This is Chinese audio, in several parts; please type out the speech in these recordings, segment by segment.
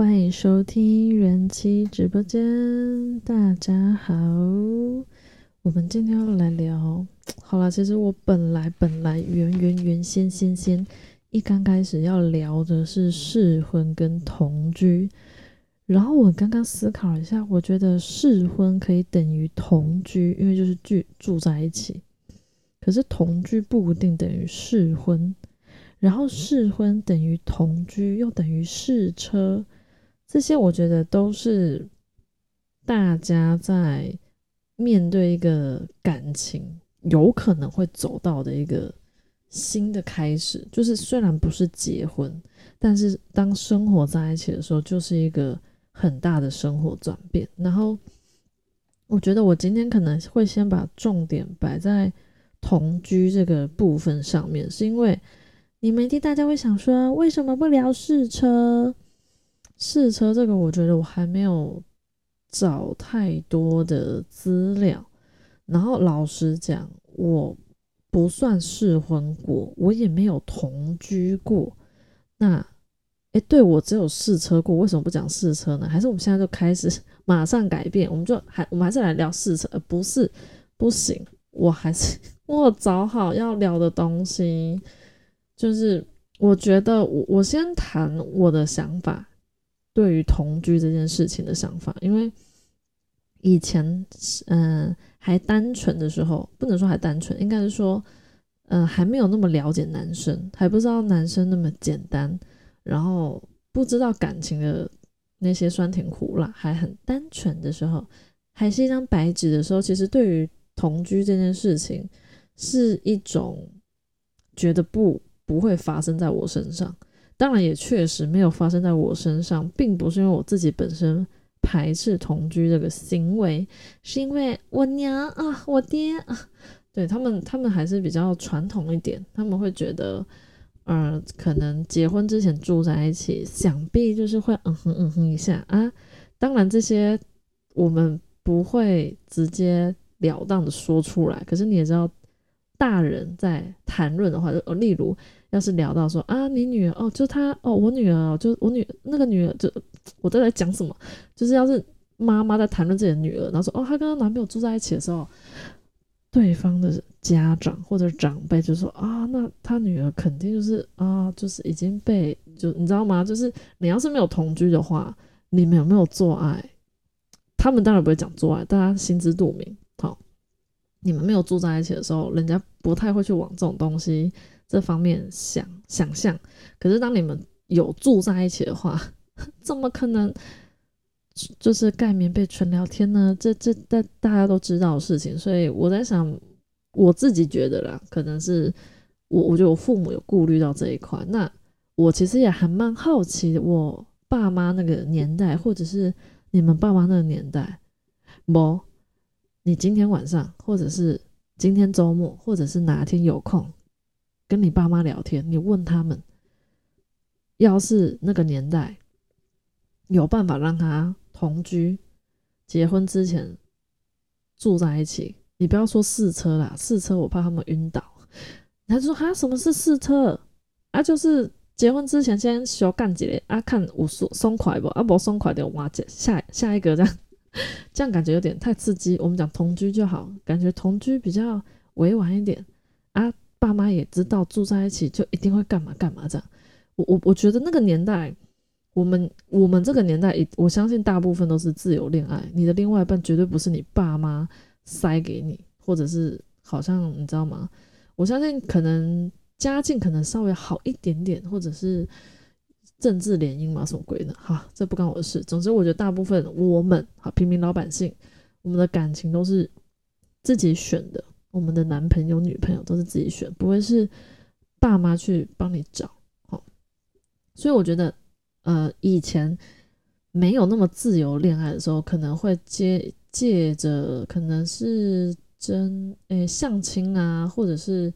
欢迎收听人妻直播间，大家好。我们今天要来聊，好了，其实我本来本来原原原先先先一刚开始要聊的是试婚跟同居，然后我刚刚思考一下，我觉得试婚可以等于同居，因为就是住住在一起，可是同居不一定等于试婚。然后试婚等于同居，又等于试车，这些我觉得都是大家在面对一个感情有可能会走到的一个新的开始。就是虽然不是结婚，但是当生活在一起的时候，就是一个很大的生活转变。然后我觉得我今天可能会先把重点摆在同居这个部分上面，是因为。你们一定大家会想说，为什么不聊试车？试车这个，我觉得我还没有找太多的资料。然后老实讲，我不算试婚过，我也没有同居过。那，哎，对我只有试车过，为什么不讲试车呢？还是我们现在就开始马上改变？我们就还我们还是来聊试车？不是，不行，我还是 我找好要聊的东西。就是我觉得我我先谈我的想法，对于同居这件事情的想法，因为以前嗯还单纯的时候，不能说还单纯，应该是说嗯还没有那么了解男生，还不知道男生那么简单，然后不知道感情的那些酸甜苦辣，还很单纯的时候，还是一张白纸的时候，其实对于同居这件事情是一种觉得不。不会发生在我身上，当然也确实没有发生在我身上，并不是因为我自己本身排斥同居这个行为，是因为我娘啊，我爹啊，对他们，他们还是比较传统一点，他们会觉得，呃，可能结婚之前住在一起，想必就是会嗯哼嗯哼一下啊。当然这些我们不会直截了当的说出来，可是你也知道，大人在谈论的话，就例如。要是聊到说啊，你女儿哦，就她哦，我女儿就我女那个女儿就我在在讲什么？就是要是妈妈在谈论自己的女儿，然后说哦，她跟她男朋友住在一起的时候，对方的家长或者长辈就说啊，那她女儿肯定就是啊，就是已经被就你知道吗？就是你要是没有同居的话，你们有没有做爱？他们当然不会讲做爱，大家心知肚明。好，你们没有住在一起的时候，人家不太会去往这种东西。这方面想想象，可是当你们有住在一起的话，怎么可能就是盖棉被纯聊天呢？这这大大家都知道的事情，所以我在想，我自己觉得啦，可能是我我觉得我父母有顾虑到这一块。那我其实也还蛮好奇，我爸妈那个年代，或者是你们爸妈那个年代，不，你今天晚上，或者是今天周末，或者是哪天有空。跟你爸妈聊天，你问他们，要是那个年代有办法让他同居，结婚之前住在一起，你不要说试车啦，试车我怕他们晕倒。他说哈，什么是试车？啊，就是结婚之前先修干几嘞，啊，看我松松快不？啊，不松快的，我下下一个这样，这样感觉有点太刺激。我们讲同居就好，感觉同居比较委婉一点啊。爸妈也知道住在一起就一定会干嘛干嘛这样，我我我觉得那个年代，我们我们这个年代，我相信大部分都是自由恋爱，你的另外一半绝对不是你爸妈塞给你，或者是好像你知道吗？我相信可能家境可能稍微好一点点，或者是政治联姻嘛，什么鬼的？哈，这不关我的事。总之，我觉得大部分我们哈平民老百姓，我们的感情都是自己选的。我们的男朋友、女朋友都是自己选，不会是爸妈去帮你找。好，所以我觉得，呃，以前没有那么自由恋爱的时候，可能会借借着可能是真诶相亲啊，或者是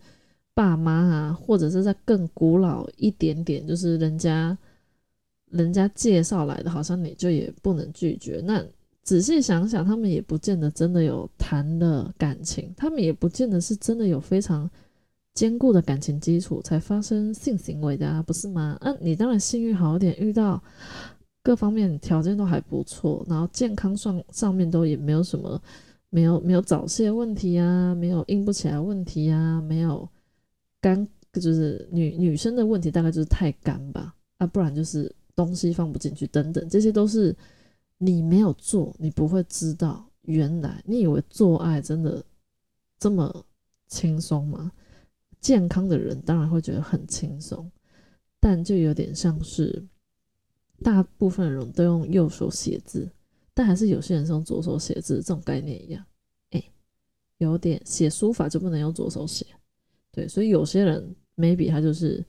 爸妈啊，或者是在更古老一点点，就是人家人家介绍来的，好像你就也不能拒绝。那仔细想想，他们也不见得真的有谈了感情，他们也不见得是真的有非常坚固的感情基础才发生性行为的啊，不是吗？嗯，你当然幸运好一点，遇到各方面条件都还不错，然后健康上上面都也没有什么，没有没有早泄问题啊，没有硬不起来问题啊，没有干就是女女生的问题大概就是太干吧，啊不然就是东西放不进去等等，这些都是你没有做，你不会知道，原来你以为做爱真的这么轻松吗？健康的人当然会觉得很轻松，但就有点像是。大部分人都用右手写字，但还是有些人是用左手写字，这种概念一样。哎，有点写书法就不能用左手写，对，所以有些人 maybe 他就是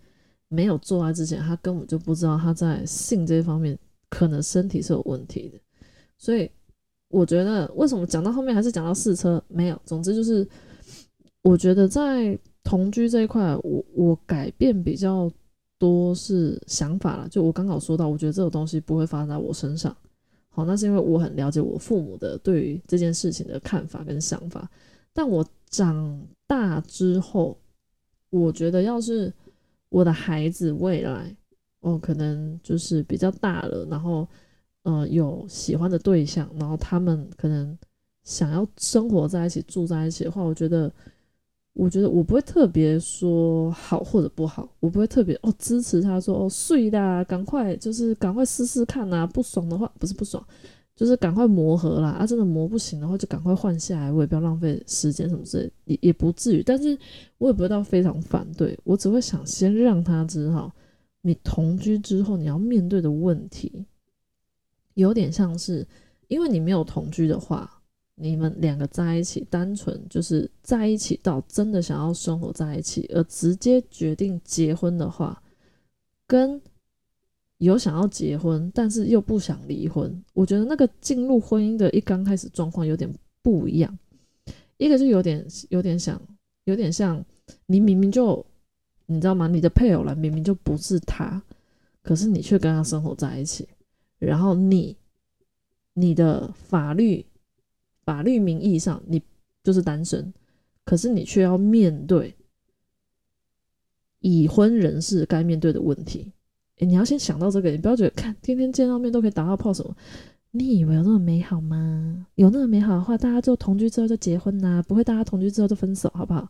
没有做爱之前，他根本就不知道他在性这方面可能身体是有问题的。所以我觉得为什么讲到后面还是讲到试车没有，总之就是我觉得在同居这一块，我我改变比较。多是想法了，就我刚好说到，我觉得这种东西不会发生在我身上。好，那是因为我很了解我父母的对于这件事情的看法跟想法。但我长大之后，我觉得要是我的孩子未来，哦，可能就是比较大了，然后呃有喜欢的对象，然后他们可能想要生活在一起、住在一起的话，我觉得。我觉得我不会特别说好或者不好，我不会特别哦支持他说哦睡啦，赶快就是赶快试试看呐，不爽的话不是不爽，就是赶快磨合啦，啊真的磨不行的话就赶快换下来，我也不要浪费时间什么之类，也也不至于，但是我也不会到非常反对，我只会想先让他知道，你同居之后你要面对的问题，有点像是因为你没有同居的话。你们两个在一起，单纯就是在一起到真的想要生活在一起，而直接决定结婚的话，跟有想要结婚但是又不想离婚，我觉得那个进入婚姻的一刚开始状况有点不一样。一个就有点有点想，有点像你明明就你知道吗？你的配偶了明明就不是他，可是你却跟他生活在一起，然后你你的法律。法律名义上你就是单身，可是你却要面对已婚人士该面对的问题。哎，你要先想到这个，你不要觉得看天天见到面都可以打到炮什么？你以为有那么美好吗？有那么美好的话，大家就同居之后就结婚呐，不会大家同居之后就分手，好不好？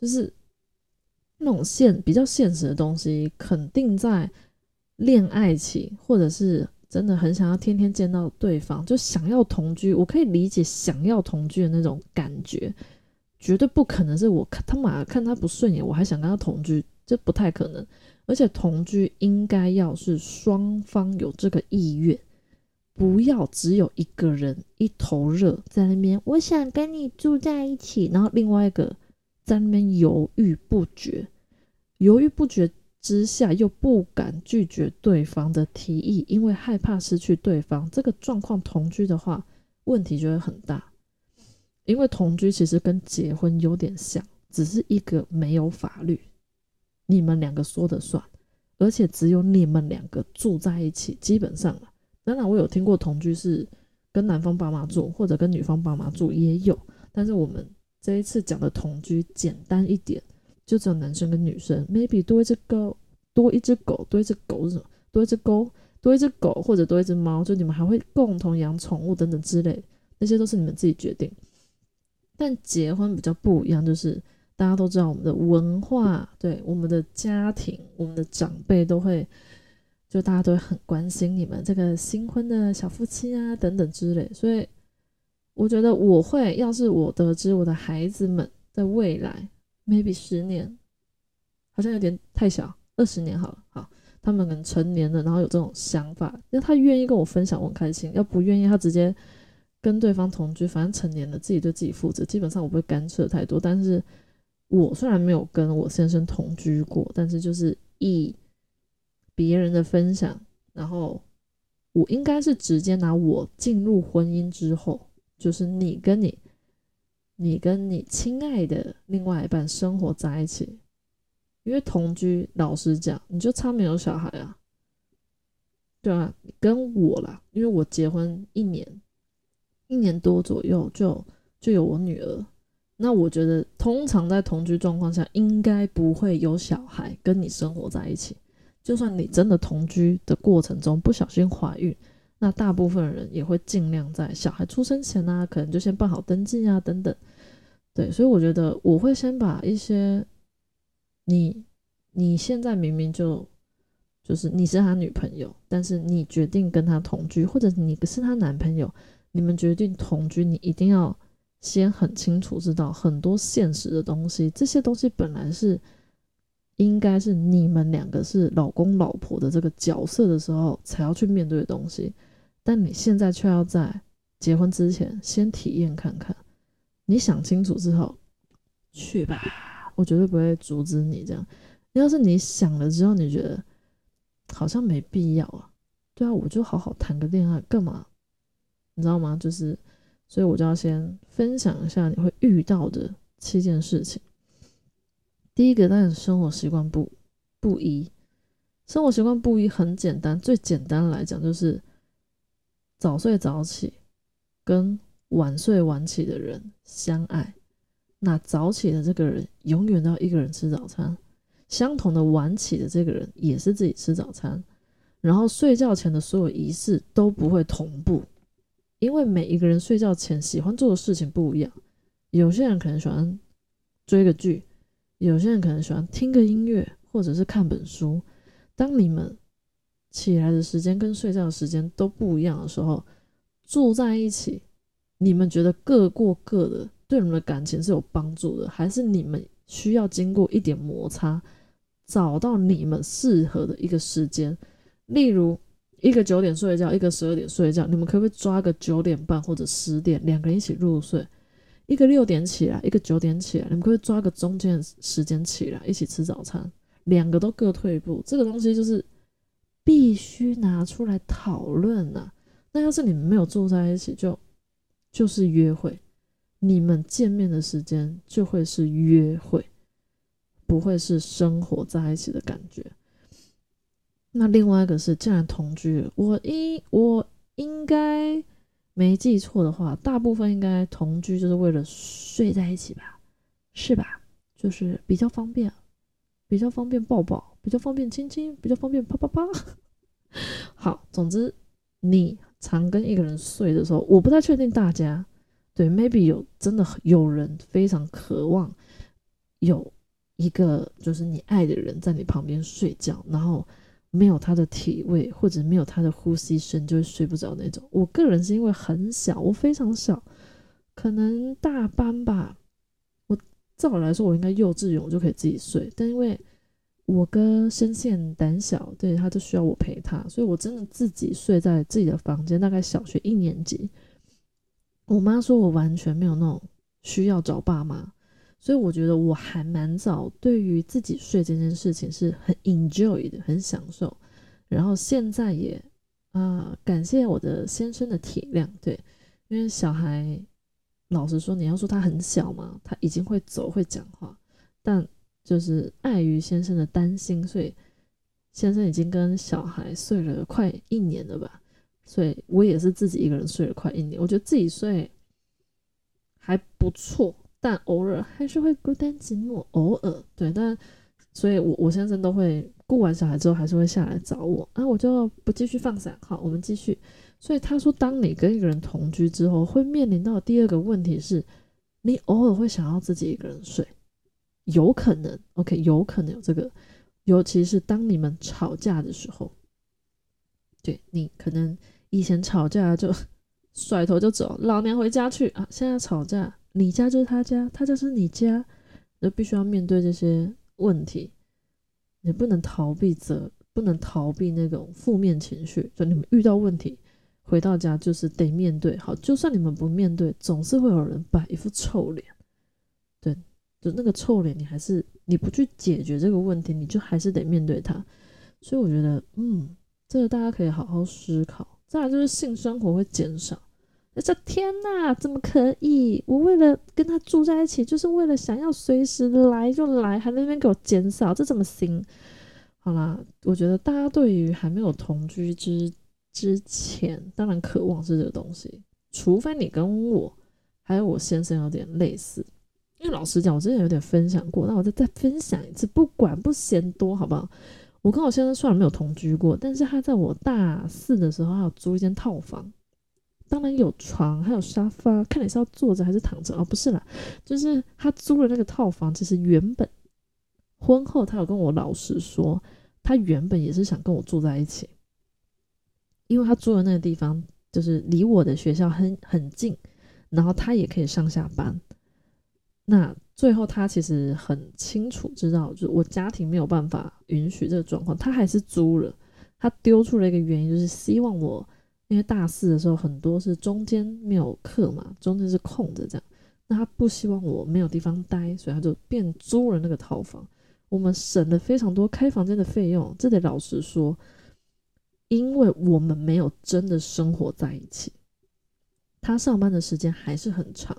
就是那种现比较现实的东西，肯定在恋爱期或者是。真的很想要天天见到对方，就想要同居。我可以理解想要同居的那种感觉，绝对不可能是我他妈看他不顺眼，我还想跟他同居，这不太可能。而且同居应该要是双方有这个意愿，不要只有一个人一头热在那边，我想跟你住在一起，然后另外一个在那边犹豫不决，犹豫不决。之下又不敢拒绝对方的提议，因为害怕失去对方。这个状况同居的话，问题就会很大。因为同居其实跟结婚有点像，只是一个没有法律，你们两个说的算，而且只有你们两个住在一起。基本上啊，当然我有听过同居是跟男方爸妈住，或者跟女方爸妈住也有。但是我们这一次讲的同居简单一点。就只有男生跟女生，maybe 多一只狗，多一只狗，多一只狗是什么？多一只狗，多一只狗，或者多一只猫，就你们还会共同养宠物等等之类，那些都是你们自己决定。但结婚比较不一样，就是大家都知道我们的文化，对我们的家庭，我们的长辈都会，就大家都会很关心你们这个新婚的小夫妻啊等等之类。所以我觉得我会，要是我得知我的孩子们在未来。Maybe 十年，好像有点太小。二十年好了，好，他们可能成年了，然后有这种想法，那他愿意跟我分享，我很开心。要不愿意，他直接跟对方同居，反正成年了，自己对自己负责。基本上我不会干涉太多。但是我虽然没有跟我先生同居过，但是就是以别人的分享，然后我应该是直接拿我进入婚姻之后，就是你跟你。你跟你亲爱的另外一半生活在一起，因为同居，老实讲，你就差没有小孩啊，对啊，跟我啦，因为我结婚一年，一年多左右就就有我女儿，那我觉得通常在同居状况下，应该不会有小孩跟你生活在一起，就算你真的同居的过程中不小心怀孕，那大部分人也会尽量在小孩出生前呢，可能就先办好登记啊，等等。对，所以我觉得我会先把一些你你现在明明就就是你是他女朋友，但是你决定跟他同居，或者你是他男朋友，你们决定同居，你一定要先很清楚知道很多现实的东西，这些东西本来是应该是你们两个是老公老婆的这个角色的时候才要去面对的东西，但你现在却要在结婚之前先体验看看。你想清楚之后去吧，我绝对不会阻止你这样。要是你想了之后，你觉得好像没必要啊，对啊，我就好好谈个恋爱干嘛？你知道吗？就是，所以我就要先分享一下你会遇到的七件事情。第一个，当然生活习惯不不一，生活习惯不一很简单，最简单来讲就是早睡早起跟。晚睡晚起的人相爱，那早起的这个人永远都要一个人吃早餐。相同的晚起的这个人也是自己吃早餐，然后睡觉前的所有仪式都不会同步，因为每一个人睡觉前喜欢做的事情不一样。有些人可能喜欢追个剧，有些人可能喜欢听个音乐，或者是看本书。当你们起来的时间跟睡觉的时间都不一样的时候，住在一起。你们觉得各过各的，对你们的感情是有帮助的，还是你们需要经过一点摩擦，找到你们适合的一个时间？例如，一个九点睡觉，一个十二点睡觉，你们可不可以抓个九点半或者十点，两个人一起入睡？一个六点起来，一个九点起来，你们可以抓个中间时间起来，一起吃早餐，两个都各退一步。这个东西就是必须拿出来讨论呐。那要是你们没有住在一起，就。就是约会，你们见面的时间就会是约会，不会是生活在一起的感觉。那另外一个是，既然同居，我应我应该没记错的话，大部分应该同居就是为了睡在一起吧，是吧？就是比较方便，比较方便抱抱，比较方便亲亲，比较方便啪啪啪。好，总之你。常跟一个人睡的时候，我不太确定大家对，maybe 有真的有人非常渴望有一个就是你爱的人在你旁边睡觉，然后没有他的体味或者没有他的呼吸声就会睡不着那种。我个人是因为很小，我非常小，可能大班吧。我照理来说，我应该幼稚园我就可以自己睡，但因为我哥深陷胆小，对他就需要我陪他，所以我真的自己睡在自己的房间。大概小学一年级，我妈说我完全没有那种需要找爸妈，所以我觉得我还蛮早对于自己睡这件事情是很 enjoy 的，很享受。然后现在也啊，感谢我的先生的体谅，对，因为小孩老实说，你要说他很小嘛，他已经会走会讲话，但。就是碍于先生的担心，所以先生已经跟小孩睡了快一年了吧。所以我也是自己一个人睡了快一年。我觉得自己睡还不错，但偶尔还是会孤单寂寞。偶尔对，但所以，我我先生都会顾完小孩之后，还是会下来找我。啊，我就不继续放闪。好，我们继续。所以他说，当你跟一个人同居之后，会面临到第二个问题是，你偶尔会想要自己一个人睡。有可能，OK，有可能有这个，尤其是当你们吵架的时候，对你可能以前吵架就 甩头就走，老娘回家去啊！现在吵架，你家就是他家，他家是你家，就必须要面对这些问题，也不能逃避责，不能逃避那种负面情绪。就你们遇到问题，回到家就是得面对。好，就算你们不面对，总是会有人摆一副臭脸，对。就那个臭脸，你还是你不去解决这个问题，你就还是得面对它。所以我觉得，嗯，这个大家可以好好思考。再来就是性生活会减少。这天呐，怎么可以？我为了跟他住在一起，就是为了想要随时来就来，还那边给我减少，这怎么行？好啦，我觉得大家对于还没有同居之之前，当然渴望是这个东西，除非你跟我还有我先生有点类似。因为老实讲，我之前有点分享过，那我再再分享一次，不管不嫌多，好不好？我跟我先生虽然没有同居过，但是他在我大四的时候，他有租一间套房，当然有床，还有沙发，看你是要坐着还是躺着哦，不是啦，就是他租的那个套房，其实原本婚后他有跟我老实说，他原本也是想跟我住在一起，因为他住的那个地方就是离我的学校很很近，然后他也可以上下班，那。最后，他其实很清楚知道，就是我家庭没有办法允许这个状况，他还是租了。他丢出了一个原因，就是希望我，因为大四的时候很多是中间没有课嘛，中间是空着这样，那他不希望我没有地方待，所以他就变租了那个套房。我们省了非常多开房间的费用，这得老实说，因为我们没有真的生活在一起，他上班的时间还是很长。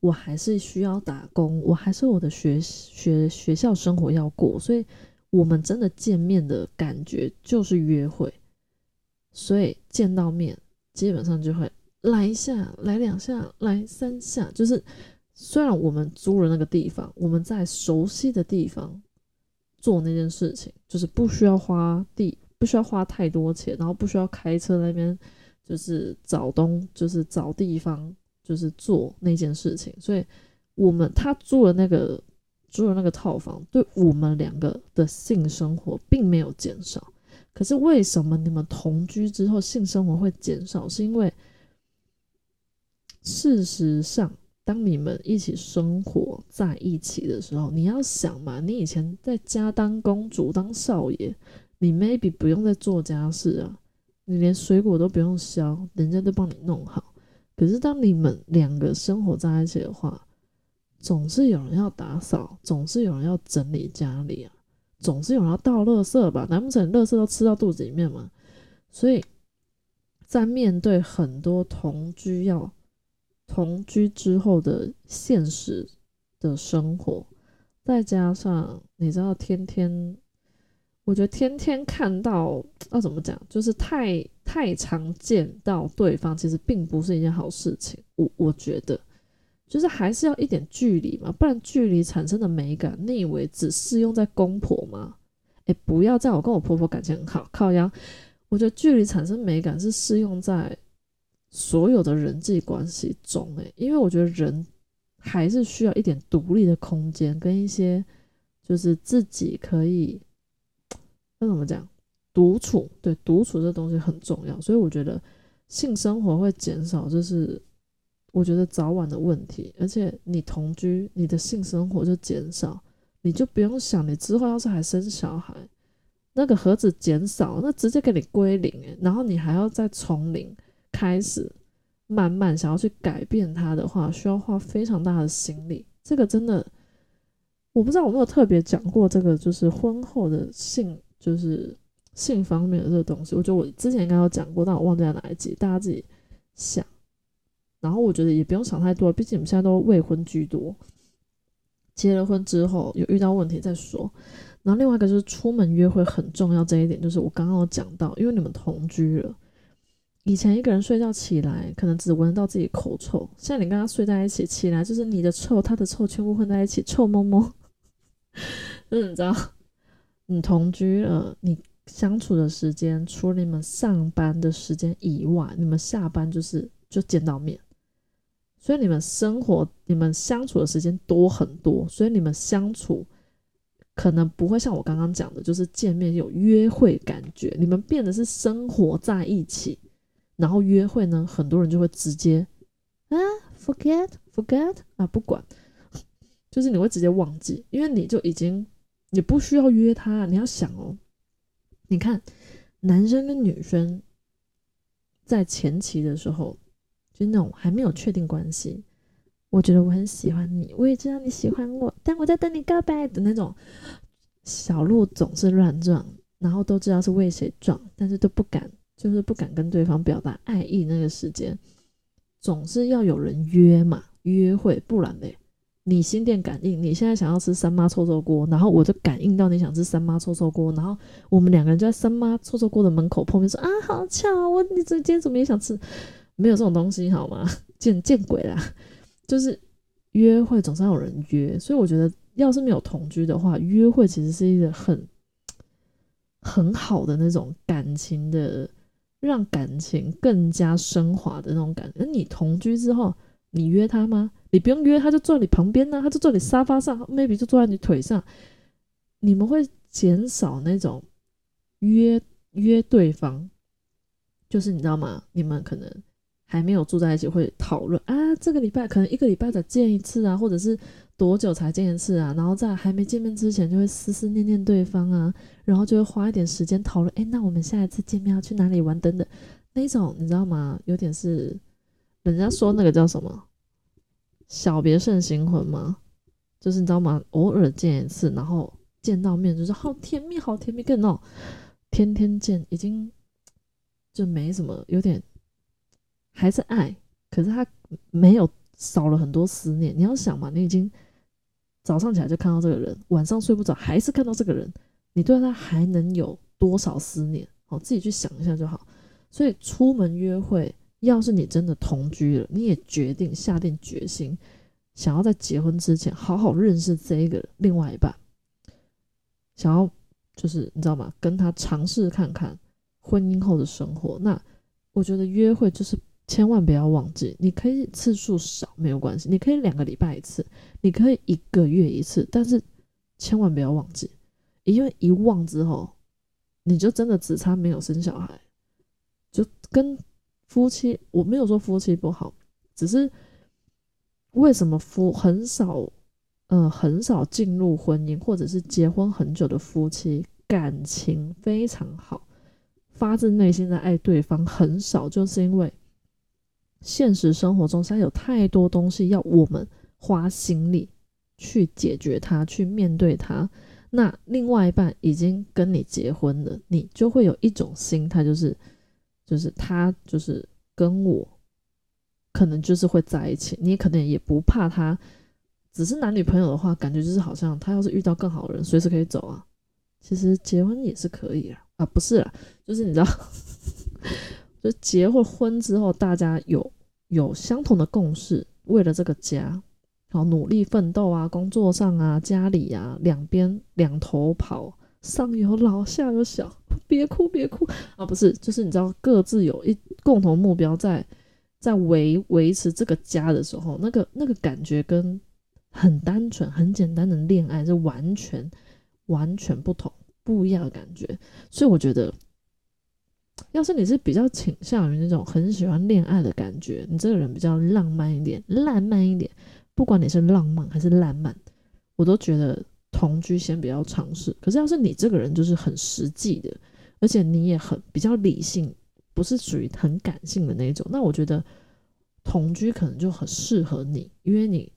我还是需要打工，我还是我的学学学校生活要过，所以我们真的见面的感觉就是约会，所以见到面基本上就会来一下，来两下，来三下，就是虽然我们租了那个地方，我们在熟悉的地方做那件事情，就是不需要花地，不需要花太多钱，然后不需要开车那边就是找东，就是找地方。就是做那件事情，所以我们他租了那个租了那个套房，对我们两个的性生活并没有减少。可是为什么你们同居之后性生活会减少？是因为事实上，当你们一起生活在一起的时候，你要想嘛，你以前在家当公主当少爷，你 maybe 不用再做家事啊，你连水果都不用削，人家都帮你弄好。可是，当你们两个生活在一起的话，总是有人要打扫，总是有人要整理家里啊，总是有人要倒垃圾吧？难不成垃圾都吃到肚子里面吗？所以，在面对很多同居要同居之后的现实的生活，再加上你知道，天天。我觉得天天看到要怎么讲，就是太太常见到对方，其实并不是一件好事情。我我觉得，就是还是要一点距离嘛，不然距离产生的美感，你以为只适用在公婆吗？哎，不要在我跟我婆婆感情很好，靠腰。我觉得距离产生美感是适用在所有的人际关系中，哎，因为我觉得人还是需要一点独立的空间，跟一些就是自己可以。那怎么讲？独处对独处这东西很重要，所以我觉得性生活会减少，就是我觉得早晚的问题。而且你同居，你的性生活就减少，你就不用想你之后要是还生小孩，那个盒子减少，那直接给你归零，然后你还要再从零开始，慢慢想要去改变它的话，需要花非常大的心力。这个真的，我不知道我没有特别讲过这个，就是婚后的性。就是性方面的这个东西，我觉得我之前应该有讲过，但我忘记在哪一集，大家自己想。然后我觉得也不用想太多，毕竟你们现在都未婚居多，结了婚之后有遇到问题再说。然后另外一个就是出门约会很重要这一点，就是我刚刚有讲到，因为你们同居了，以前一个人睡觉起来可能只闻到自己口臭，现在你跟他睡在一起，起来就是你的臭，他的臭全部混在一起，臭摸摸，就 是你知道。你同居了，你相处的时间除了你们上班的时间以外，你们下班就是就见到面，所以你们生活、你们相处的时间多很多，所以你们相处可能不会像我刚刚讲的，就是见面有约会感觉，你们变得是生活在一起，然后约会呢，很多人就会直接啊，forget forget 啊，不管，就是你会直接忘记，因为你就已经。你不需要约他，你要想哦。你看，男生跟女生在前期的时候，就那种还没有确定关系，我觉得我很喜欢你，我也知道你喜欢我，但我在等你告白的那种小鹿总是乱撞，然后都知道是为谁撞，但是都不敢，就是不敢跟对方表达爱意。那个时间总是要有人约嘛，约会，不然嘞。你心电感应，你现在想要吃三妈臭臭锅，然后我就感应到你想吃三妈臭臭锅，然后我们两个人就在三妈臭臭锅的门口碰面，说啊，好巧，我你这今天怎么也想吃？没有这种东西好吗？见见鬼啦！就是约会总是要有人约，所以我觉得要是没有同居的话，约会其实是一个很很好的那种感情的，让感情更加升华的那种感觉。那你同居之后，你约他吗？你不用约，他就坐在你旁边呢，他就坐你沙发上，maybe 就坐在你腿上。你们会减少那种约约对方，就是你知道吗？你们可能还没有住在一起，会讨论啊，这个礼拜可能一个礼拜才见一次啊，或者是多久才见一次啊？然后在还没见面之前，就会思思念念对方啊，然后就会花一点时间讨论，哎，那我们下一次见面要去哪里玩等等，那种你知道吗？有点是人家说那个叫什么“小别胜新婚”吗？就是你知道吗？偶尔见一次，然后。见到面就是好甜蜜，好甜蜜，跟那种天天见已经就没什么，有点还是爱，可是他没有少了很多思念。你要想嘛，你已经早上起来就看到这个人，晚上睡不着还是看到这个人，你对他还能有多少思念？好，自己去想一下就好。所以出门约会，要是你真的同居了，你也决定下定决心，想要在结婚之前好好认识这一个另外一半。想要就是你知道吗？跟他尝试看看婚姻后的生活。那我觉得约会就是千万不要忘记，你可以次数少没有关系，你可以两个礼拜一次，你可以一个月一次，但是千万不要忘记，因为一忘之后，你就真的只差没有生小孩。就跟夫妻，我没有说夫妻不好，只是为什么夫很少。嗯，很少进入婚姻或者是结婚很久的夫妻，感情非常好，发自内心的爱对方很少，就是因为现实生活中，实在有太多东西要我们花心力去解决它，去面对它。那另外一半已经跟你结婚了，你就会有一种心态，就是就是他就是跟我可能就是会在一起，你可能也不怕他。只是男女朋友的话，感觉就是好像他要是遇到更好的人，随时可以走啊。其实结婚也是可以啊，啊不是啦，就是你知道，就结婚婚之后，大家有有相同的共识，为了这个家，好努力奋斗啊，工作上啊，家里啊，两边两头跑，上有老下有小，别哭别哭啊，不是，就是你知道各自有一共同目标，在在维维持这个家的时候，那个那个感觉跟。很单纯、很简单的恋爱是完全、完全不同、不一样的感觉。所以我觉得，要是你是比较倾向于那种很喜欢恋爱的感觉，你这个人比较浪漫一点、浪漫一点，不管你是浪漫还是浪漫，我都觉得同居先比较尝试。可是要是你这个人就是很实际的，而且你也很比较理性，不是属于很感性的那一种，那我觉得同居可能就很适合你，因为你。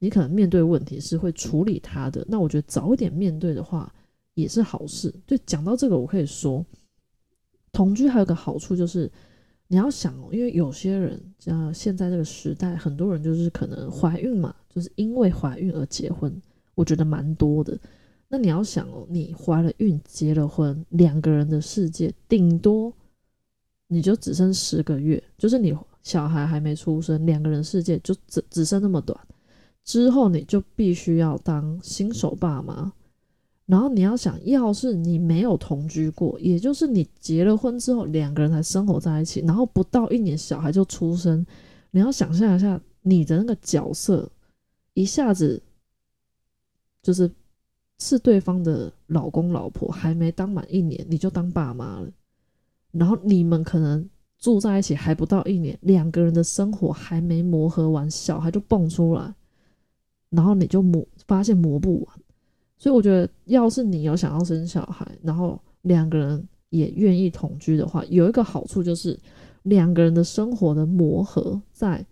你可能面对问题是会处理他的，那我觉得早一点面对的话也是好事。就讲到这个，我可以说，同居还有个好处就是，你要想哦，因为有些人像现在这个时代，很多人就是可能怀孕嘛，就是因为怀孕而结婚，我觉得蛮多的。那你要想哦，你怀了孕结了婚，两个人的世界顶多你就只剩十个月，就是你小孩还没出生，两个人世界就只只剩那么短。之后你就必须要当新手爸妈，然后你要想要是你没有同居过，也就是你结了婚之后两个人才生活在一起，然后不到一年小孩就出生，你要想象一下你的那个角色，一下子就是是对方的老公老婆，还没当满一年你就当爸妈了，然后你们可能住在一起还不到一年，两个人的生活还没磨合完，小孩就蹦出来。然后你就磨，发现磨不完，所以我觉得，要是你有想要生小孩，然后两个人也愿意同居的话，有一个好处就是两个人的生活的磨合，在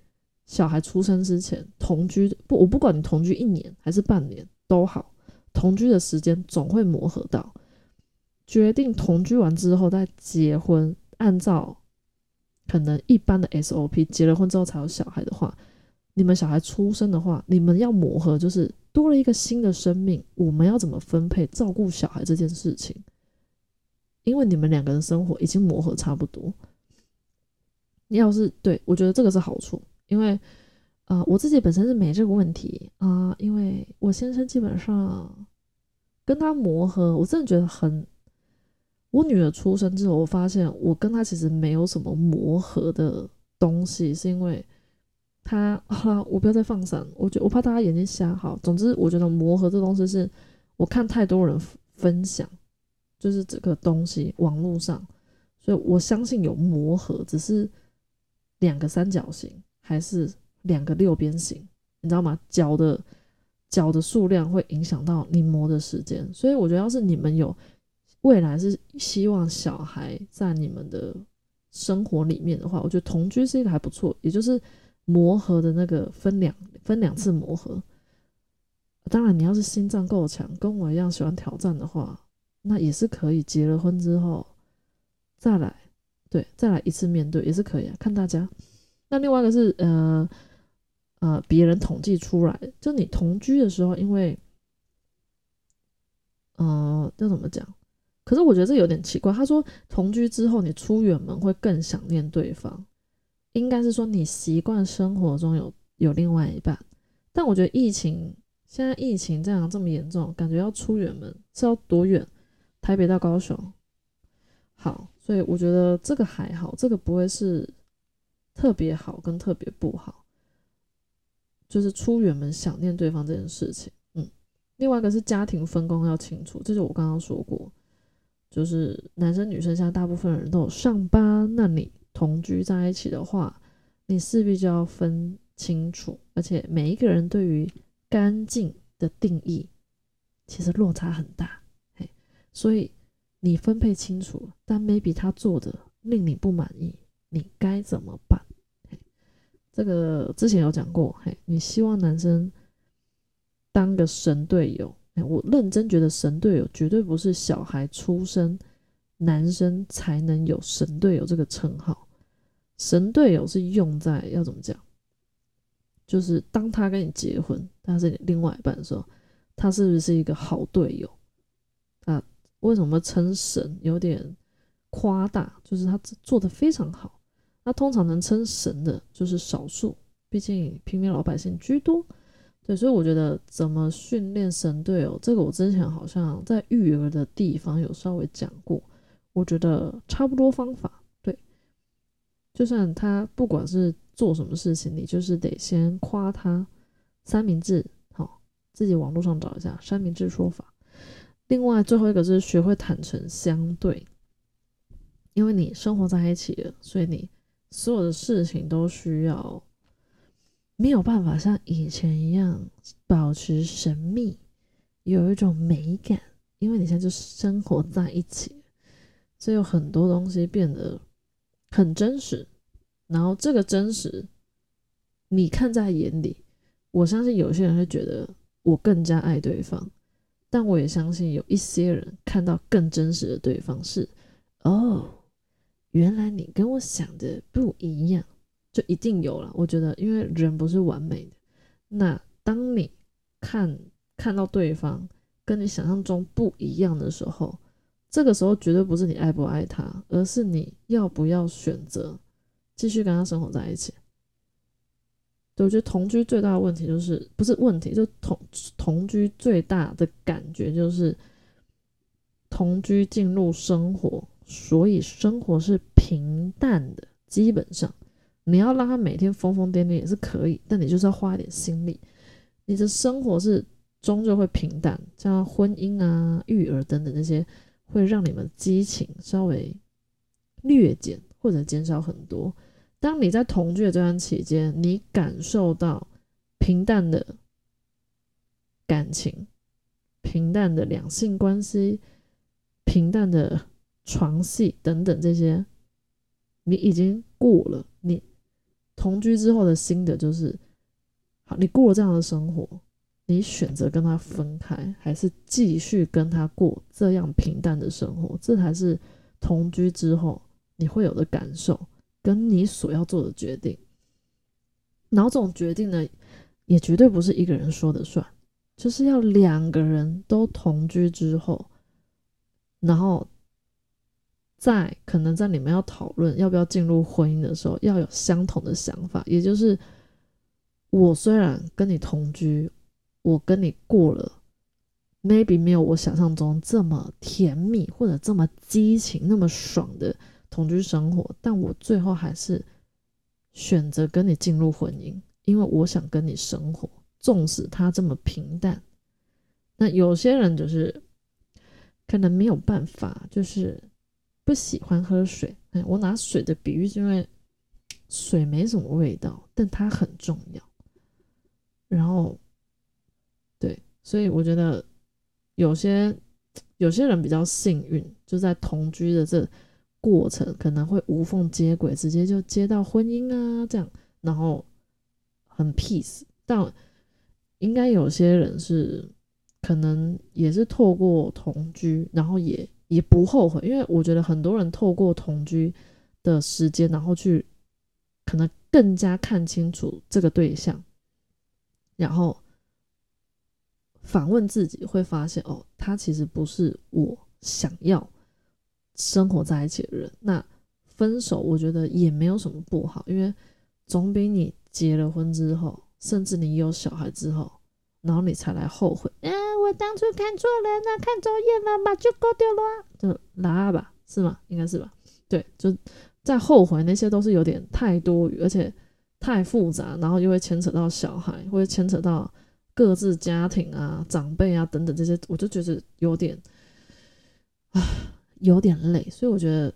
小孩出生之前同居不，我不管你同居一年还是半年都好，同居的时间总会磨合到，决定同居完之后再结婚，按照可能一般的 SOP，结了婚之后才有小孩的话。你们小孩出生的话，你们要磨合，就是多了一个新的生命，我们要怎么分配照顾小孩这件事情？因为你们两个人生活已经磨合差不多。你要是对我觉得这个是好处，因为啊，我自己本身是没这个问题啊，因为我先生基本上跟他磨合，我真的觉得很我女儿出生之后，我发现我跟她其实没有什么磨合的东西，是因为他 好，我不要再放闪，我觉我怕大家眼睛瞎。好，总之我觉得磨合这东西是我看太多人分享，就是这个东西网络上，所以我相信有磨合，只是两个三角形还是两个六边形，你知道吗？角的角的数量会影响到你磨的时间，所以我觉得要是你们有。未来是希望小孩在你们的生活里面的话，我觉得同居是一个还不错，也就是磨合的那个分两分两次磨合。当然，你要是心脏够强，跟我一样喜欢挑战的话，那也是可以结了婚之后再来，对，再来一次面对也是可以啊，看大家。那另外一个是呃呃，别人统计出来，就你同居的时候，因为呃，要怎么讲？可是我觉得这有点奇怪。他说同居之后，你出远门会更想念对方，应该是说你习惯生活中有有另外一半。但我觉得疫情现在疫情这样这么严重，感觉要出远门是要多远？台北到高雄。好，所以我觉得这个还好，这个不会是特别好跟特别不好，就是出远门想念对方这件事情。嗯，另外一个是家庭分工要清楚，这就我刚刚说过。就是男生女生，现在大部分人都有上班，那你同居在一起的话，你势必就要分清楚，而且每一个人对于干净的定义其实落差很大，嘿，所以你分配清楚，但 maybe 他做的令你不满意，你该怎么办？这个之前有讲过，嘿，你希望男生当个神队友。我认真觉得神队友绝对不是小孩出生男生才能有神队友这个称号，神队友是用在要怎么讲？就是当他跟你结婚，他是你另外一半的时候，他是不是一个好队友？啊，为什么称神有点夸大？就是他做的非常好。那通常能称神的就是少数，毕竟平民老百姓居多。对，所以我觉得怎么训练神队友，这个我之前好像在育儿的地方有稍微讲过。我觉得差不多方法，就算他不管是做什么事情，你就是得先夸他三明治，好，自己网络上找一下三明治说法。另外最后一个是学会坦诚相对，因为你生活在一起了，所以你所有的事情都需要。没有办法像以前一样保持神秘，有一种美感，因为你现在就生活在一起，所以有很多东西变得很真实。然后这个真实，你看在眼里，我相信有些人会觉得我更加爱对方，但我也相信有一些人看到更真实的对方是，哦，原来你跟我想的不一样。就一定有了，我觉得，因为人不是完美的。那当你看看到对方跟你想象中不一样的时候，这个时候绝对不是你爱不爱他，而是你要不要选择继续跟他生活在一起。我觉得同居最大的问题就是不是问题，就同同居最大的感觉就是同居进入生活，所以生活是平淡的，基本上。你要让他每天疯疯癫癫也是可以，但你就是要花一点心力。你的生活是终究会平淡，像婚姻啊、育儿等等这些，会让你们激情稍微略减或者减少很多。当你在同居的这段期间，你感受到平淡的感情、平淡的两性关系、平淡的床戏等等这些，你已经过了你。同居之后的心得就是：好，你过了这样的生活，你选择跟他分开，还是继续跟他过这样平淡的生活？这才是同居之后你会有的感受，跟你所要做的决定。然后这种决定呢，也绝对不是一个人说的算，就是要两个人都同居之后，然后。在可能在你们要讨论要不要进入婚姻的时候，要有相同的想法，也就是我虽然跟你同居，我跟你过了 maybe 没有我想象中这么甜蜜或者这么激情、那么爽的同居生活，但我最后还是选择跟你进入婚姻，因为我想跟你生活，纵使它这么平淡。那有些人就是可能没有办法，就是不喜欢喝水。哎，我拿水的比喻是因为水没什么味道，但它很重要。然后，所以我觉得。有些有些人比较幸运，就在同居的这过程可能会无缝接轨，直接就接到婚姻啊，这样，然后很 peace。但应该有些人是可能也是透过同居，然后也也不后悔，因为我觉得很多人透过同居的时间，然后去可能更加看清楚这个对象，然后。反问自己，会发现哦，他其实不是我想要生活在一起的人。那分手，我觉得也没有什么不好，因为总比你结了婚之后，甚至你有小孩之后，然后你才来后悔。啊，我当初看错人了，看走眼了，把就搞掉了，就拉吧，是吗？应该是吧？对，就在后悔那些都是有点太多余，而且太复杂，然后又会牵扯到小孩，会牵扯到。各自家庭啊、长辈啊等等这些，我就觉得有点啊，有点累。所以我觉得，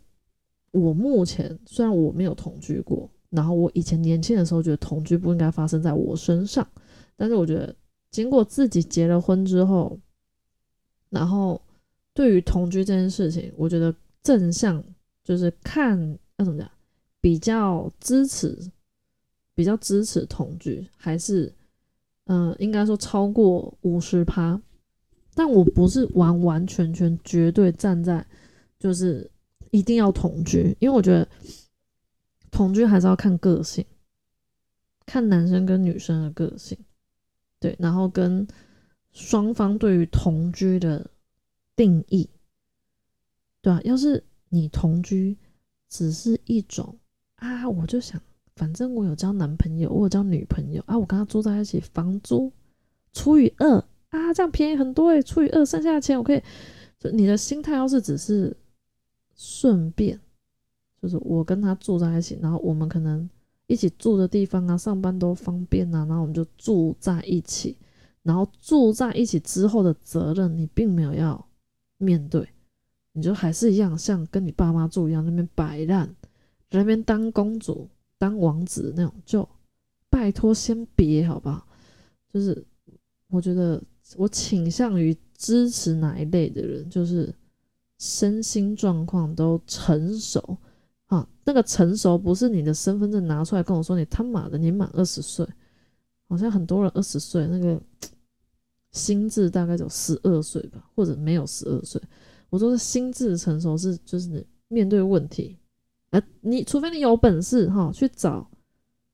我目前虽然我没有同居过，然后我以前年轻的时候觉得同居不应该发生在我身上，但是我觉得经过自己结了婚之后，然后对于同居这件事情，我觉得正向就是看要怎么讲，比较支持，比较支持同居，还是。嗯，应该说超过五十趴，但我不是完完全全绝对站在就是一定要同居，因为我觉得同居还是要看个性，看男生跟女生的个性，对，然后跟双方对于同居的定义，对啊，要是你同居只是一种啊，我就想。反正我有交男朋友，我有交女朋友啊，我跟他住在一起，房租除以二啊，这样便宜很多诶，除以二，剩下的钱我可以。就你的心态要是只是顺便，就是我跟他住在一起，然后我们可能一起住的地方啊，上班都方便啊，然后我们就住在一起，然后住在一起之后的责任你并没有要面对，你就还是一样像跟你爸妈住一样，那边摆烂，在那边当公主。当王子那种，就拜托先别好不好？就是我觉得我倾向于支持哪一类的人，就是身心状况都成熟啊。那个成熟不是你的身份证拿出来跟我说你他妈的你满二十岁，好像很多人二十岁那个心智大概有十二岁吧，或者没有十二岁。我说的心智成熟是就是面对问题。呃，你除非你有本事哈，去找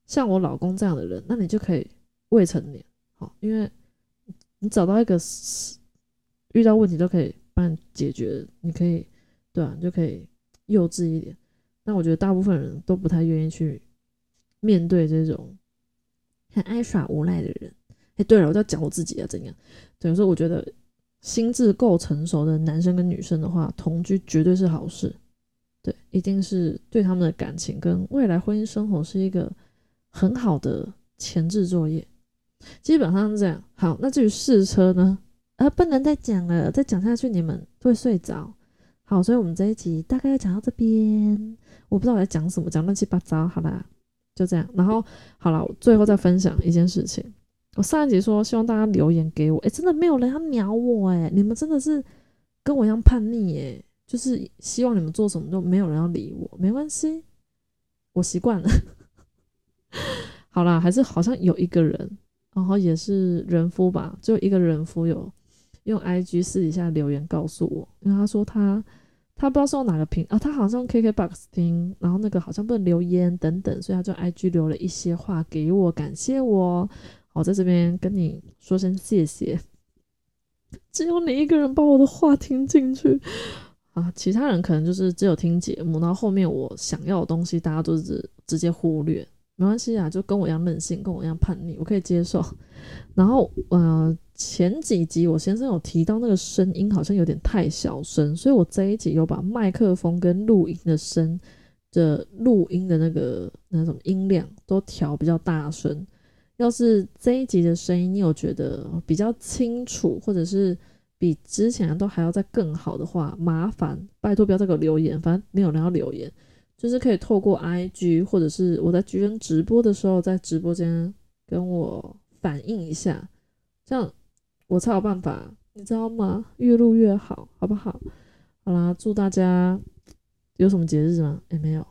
像我老公这样的人，那你就可以未成年，好，因为你找到一个遇到问题都可以帮你解决，你可以对啊，你就可以幼稚一点。但我觉得大部分人都不太愿意去面对这种很爱耍无赖的人。哎，对了，我在讲我自己啊，怎样？等于说，我觉得心智够成熟的男生跟女生的话，同居绝对是好事。对，一定是对他们的感情跟未来婚姻生活是一个很好的前置作业，基本上是这样。好，那至于试车呢？啊，不能再讲了，再讲下去你们会睡着。好，所以我们这一集大概要讲到这边，我不知道我在讲什么，讲乱七八糟。好啦，就这样。然后好了，最后再分享一件事情。我上一集说希望大家留言给我，哎，真的没有人要鸟我，哎，你们真的是跟我一样叛逆，哎。就是希望你们做什么都没有人要理我，没关系，我习惯了。好啦，还是好像有一个人，然后也是人夫吧，就一个人夫有用 IG 私底下留言告诉我，因为他说他他不知道是用哪个屏啊，他好像用 KKBOX 听，然后那个好像不能留言等等，所以他就 IG 留了一些话给我，感谢我。我，在这边跟你说声谢谢，只有你一个人把我的话听进去。啊，其他人可能就是只有听节目，然后后面我想要的东西，大家都是直接忽略，没关系啊，就跟我一样任性，跟我一样叛逆，我可以接受。然后，呃，前几集我先生有提到那个声音好像有点太小声，所以我这一集又把麦克风跟录音的声的录音的那个那种音量都调比较大声。要是这一集的声音你有觉得比较清楚，或者是比之前都还要再更好的话，麻烦拜托不要再给我留言，反正没有人要留言，就是可以透过 IG 或者是我在居人直播的时候，在直播间跟我反映一下，这样我才有办法，你知道吗？越录越好，好不好？好啦，祝大家有什么节日吗？也没有，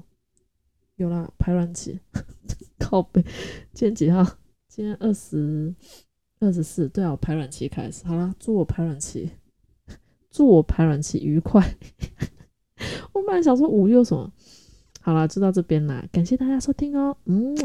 有啦，排卵期，靠背，今天几号？今天二十二十四，对啊，我排卵期开始，好啦，祝我排卵期，祝我排卵期愉快。我本来想说五月什么，好啦，就到这边啦，感谢大家收听哦，嗯。